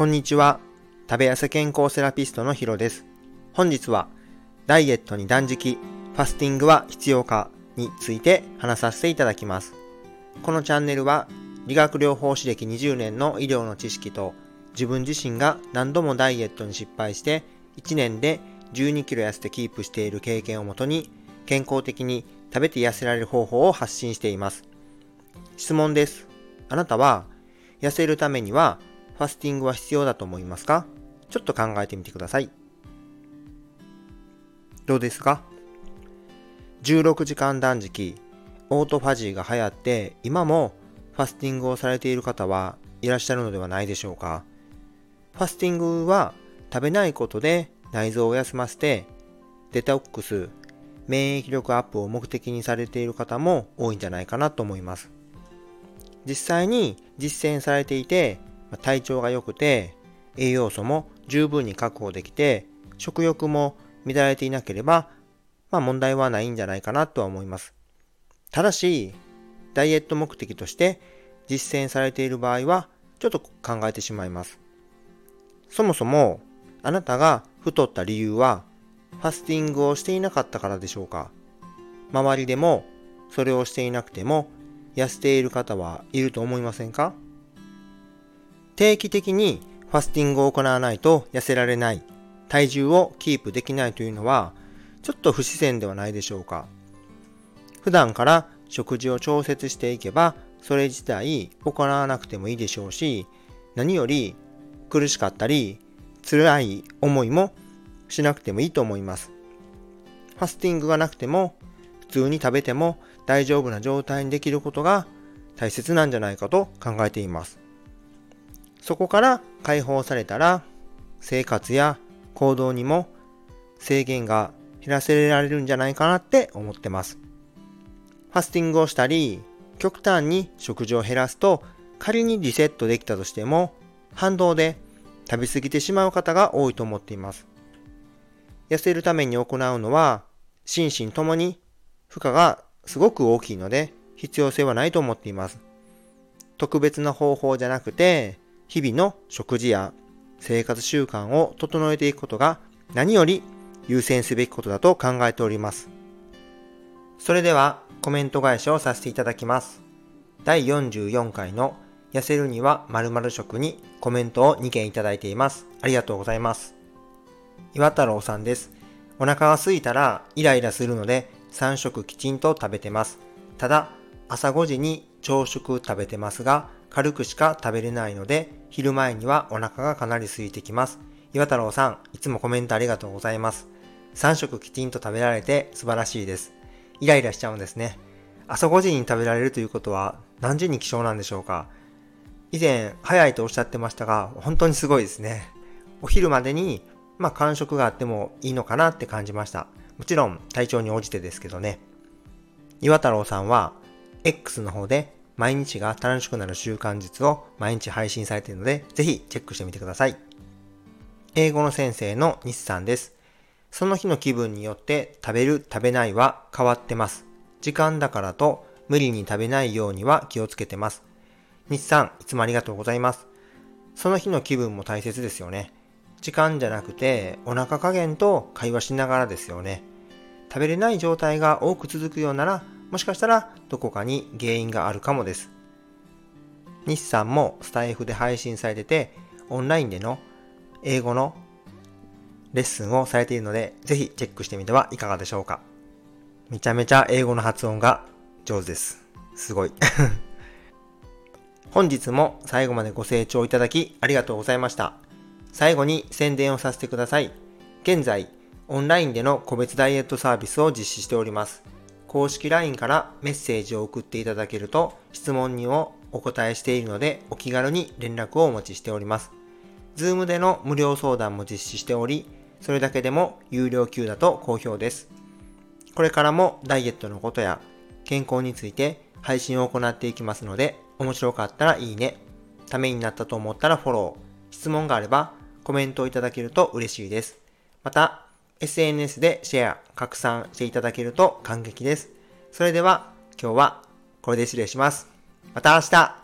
こんにちは。食べ痩せ健康セラピストのヒロです。本日は、ダイエットに断食、ファスティングは必要かについて話させていただきます。このチャンネルは、理学療法士歴20年の医療の知識と、自分自身が何度もダイエットに失敗して、1年で12キロ痩せてキープしている経験をもとに、健康的に食べて痩せられる方法を発信しています。質問です。あなたは、痩せるためにはファスティングは必要だと思いますか？ちょっと考えてみてください。どうですか ?16 時間断食、オートファジーが流行って、今もファスティングをされている方はいらっしゃるのではないでしょうか？ファスティングは食べないことで内臓を休ませて、デトックス、免疫力アップを目的にされている方も多いんじゃないかなと思います。実際に実践されていて、体調が良くて、栄養素も十分に確保できて、食欲も乱れていなければ、まあ問題はないんじゃないかなとは思います。ただし、ダイエット目的として実践されている場合は、ちょっと考えてしまいます。そもそも、あなたが太った理由は、ファスティングをしていなかったからでしょうか周りでも、それをしていなくても、痩せている方はいると思いませんか？定期的にファスティングを行わないと痩せられない、体重をキープできないというのは、ちょっと不自然ではないでしょうか。普段から食事を調節していけば、それ自体行わなくてもいいでしょうし、何より苦しかったり、辛い思いもしなくてもいいと思います。ファスティングがなくても、普通に食べても大丈夫な状態にできることが大切なんじゃないかと考えています。そこから解放されたら生活や行動にも制限が減らせられるんじゃないかなって思ってます。ファスティングをしたり、極端に食事を減らすと仮にリセットできたとしても反動で食べ過ぎてしまう方が多いと思っています。痩せるために行うのは心身ともに負荷がすごく大きいので必要性はないと思っています。特別な方法じゃなくて日々の食事や生活習慣を整えていくことが何より優先すべきことだと考えております。それではコメント返しをさせていただきます。第44回の痩せるには〇〇食にコメントを2件いただいています。ありがとうございます。岩太郎さんです。お腹が空いたらイライラするので3食きちんと食べてます。ただ朝5時に朝食食べてますが軽くしか食べれないので昼前にはお腹がかなり空いてきます。岩太郎さん、いつもコメントありがとうございます。3食きちんと食べられて素晴らしいです。イライラしちゃうんですね。朝5時に食べられるということは何時に起床なんでしょうか以前、早いとおっしゃってましたが、本当にすごいですね。お昼までに、まあ、間食があってもいいのかなって感じました。もちろん、体調に応じてですけどね。岩太郎さんは、X の方で毎日が楽しくなる習慣術を毎日配信されているので、ぜひチェックしてみてください。英語の先生の西さんです。その日の気分によって食べる食べないは変わってます。時間だからと無理に食べないようには気をつけてます。西さん、いつもありがとうございます。その日の気分も大切ですよね。時間じゃなくてお腹加減と会話しながらですよね。食べれない状態が多く続くようならもしかしたらどこかに原因があるかもです。日産もスタイフで配信されてて、オンラインでの英語のレッスンをされているので、ぜひチェックしてみてはいかがでしょうか。めちゃめちゃ英語の発音が上手です。すごい。本日も最後までご清聴いただきありがとうございました。最後に宣伝をさせてください。現在、オンラインでの個別ダイエットサービスを実施しております。公式 LINE からメッセージを送っていただけると質問にをお答えしているのでお気軽に連絡をお待ちしております。Zoom での無料相談も実施しており、それだけでも有料級だと好評です。これからもダイエットのことや健康について配信を行っていきますので、面白かったらいいね、ためになったと思ったらフォロー、質問があればコメントをいただけると嬉しいです。また、SNS でシェア、拡散していただけると感激です。それでは今日はこれで失礼します。また明日